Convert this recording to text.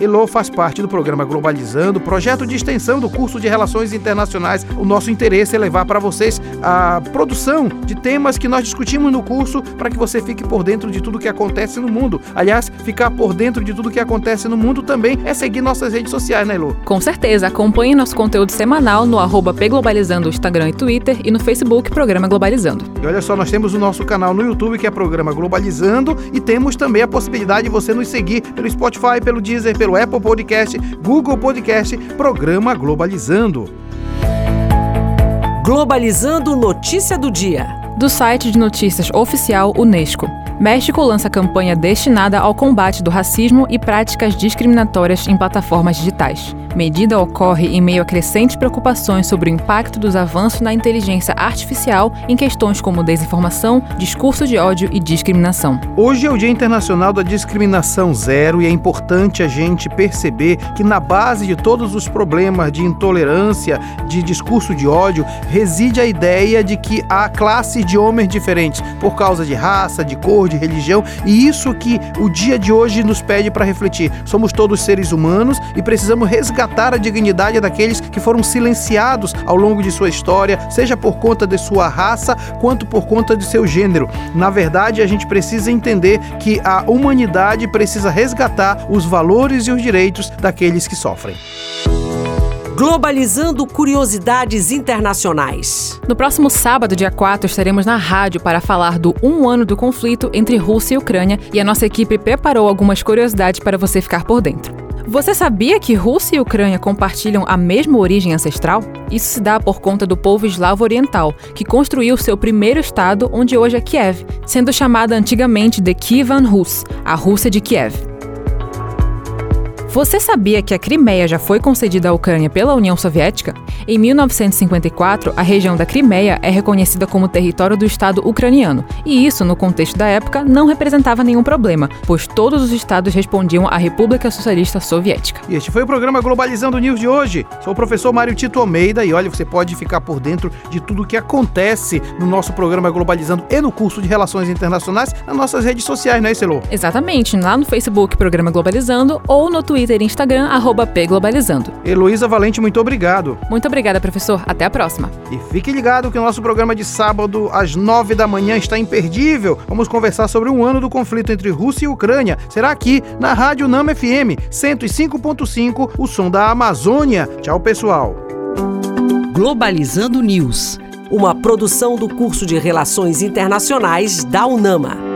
Elo faz parte do programa Globalizando, projeto de extensão do curso de Relações Internacionais. O nosso interesse é levar para vocês a produção de temas que nós discutimos no curso para que você fique por dentro de tudo que acontece no mundo. Aliás, ficar por dentro de tudo que acontece no mundo também é seguir nossas redes sociais, né, Elo? Com certeza. Acompanhe nosso conteúdo semanal no arroba pglobalizando Instagram e Twitter e no Facebook Programa Globalizando. E olha só, nós temos o nosso canal no YouTube que é Programa Globalizando e temos também a possibilidade de você nos seguir pelo Spotify, pelo Deezer, pelo Apple Podcast, Google Podcast, Programa Globalizando. Globalizando notícia do dia. Do site de notícias oficial Unesco. México lança campanha destinada ao combate do racismo e práticas discriminatórias em plataformas digitais. Medida ocorre em meio a crescentes preocupações sobre o impacto dos avanços na inteligência artificial em questões como desinformação, discurso de ódio e discriminação. Hoje é o Dia Internacional da Discriminação Zero e é importante a gente perceber que na base de todos os problemas de intolerância, de discurso de ódio, reside a ideia de que há classes de homens diferentes por causa de raça, de cor, de religião, e isso que o dia de hoje nos pede para refletir. Somos todos seres humanos e precisamos resgatar a dignidade daqueles que foram silenciados ao longo de sua história, seja por conta de sua raça, quanto por conta de seu gênero. Na verdade, a gente precisa entender que a humanidade precisa resgatar os valores e os direitos daqueles que sofrem. Globalizando curiosidades internacionais. No próximo sábado, dia 4, estaremos na rádio para falar do um ano do conflito entre Rússia e Ucrânia e a nossa equipe preparou algumas curiosidades para você ficar por dentro. Você sabia que Rússia e Ucrânia compartilham a mesma origem ancestral? Isso se dá por conta do povo eslavo oriental, que construiu seu primeiro estado, onde hoje é Kiev, sendo chamada antigamente de Kievan Rus, a Rússia de Kiev. Você sabia que a Crimeia já foi concedida à Ucrânia pela União Soviética? Em 1954, a região da Crimeia é reconhecida como território do Estado ucraniano, e isso, no contexto da época, não representava nenhum problema, pois todos os estados respondiam à República Socialista Soviética. E este foi o programa Globalizando News de hoje. Sou o professor Mário Tito Almeida e olha, você pode ficar por dentro de tudo o que acontece no nosso programa Globalizando e no curso de Relações Internacionais nas nossas redes sociais, né, Celô? Exatamente, lá no Facebook Programa Globalizando ou no Twitter e Instagram, arroba pglobalizando. Heloísa Valente, muito obrigado. Muito obrigada, professor. Até a próxima. E fique ligado que o nosso programa de sábado, às nove da manhã, está imperdível. Vamos conversar sobre um ano do conflito entre Rússia e Ucrânia. Será aqui na Rádio Nama FM 105.5, o som da Amazônia. Tchau, pessoal. Globalizando News, uma produção do curso de Relações Internacionais da UNAMA.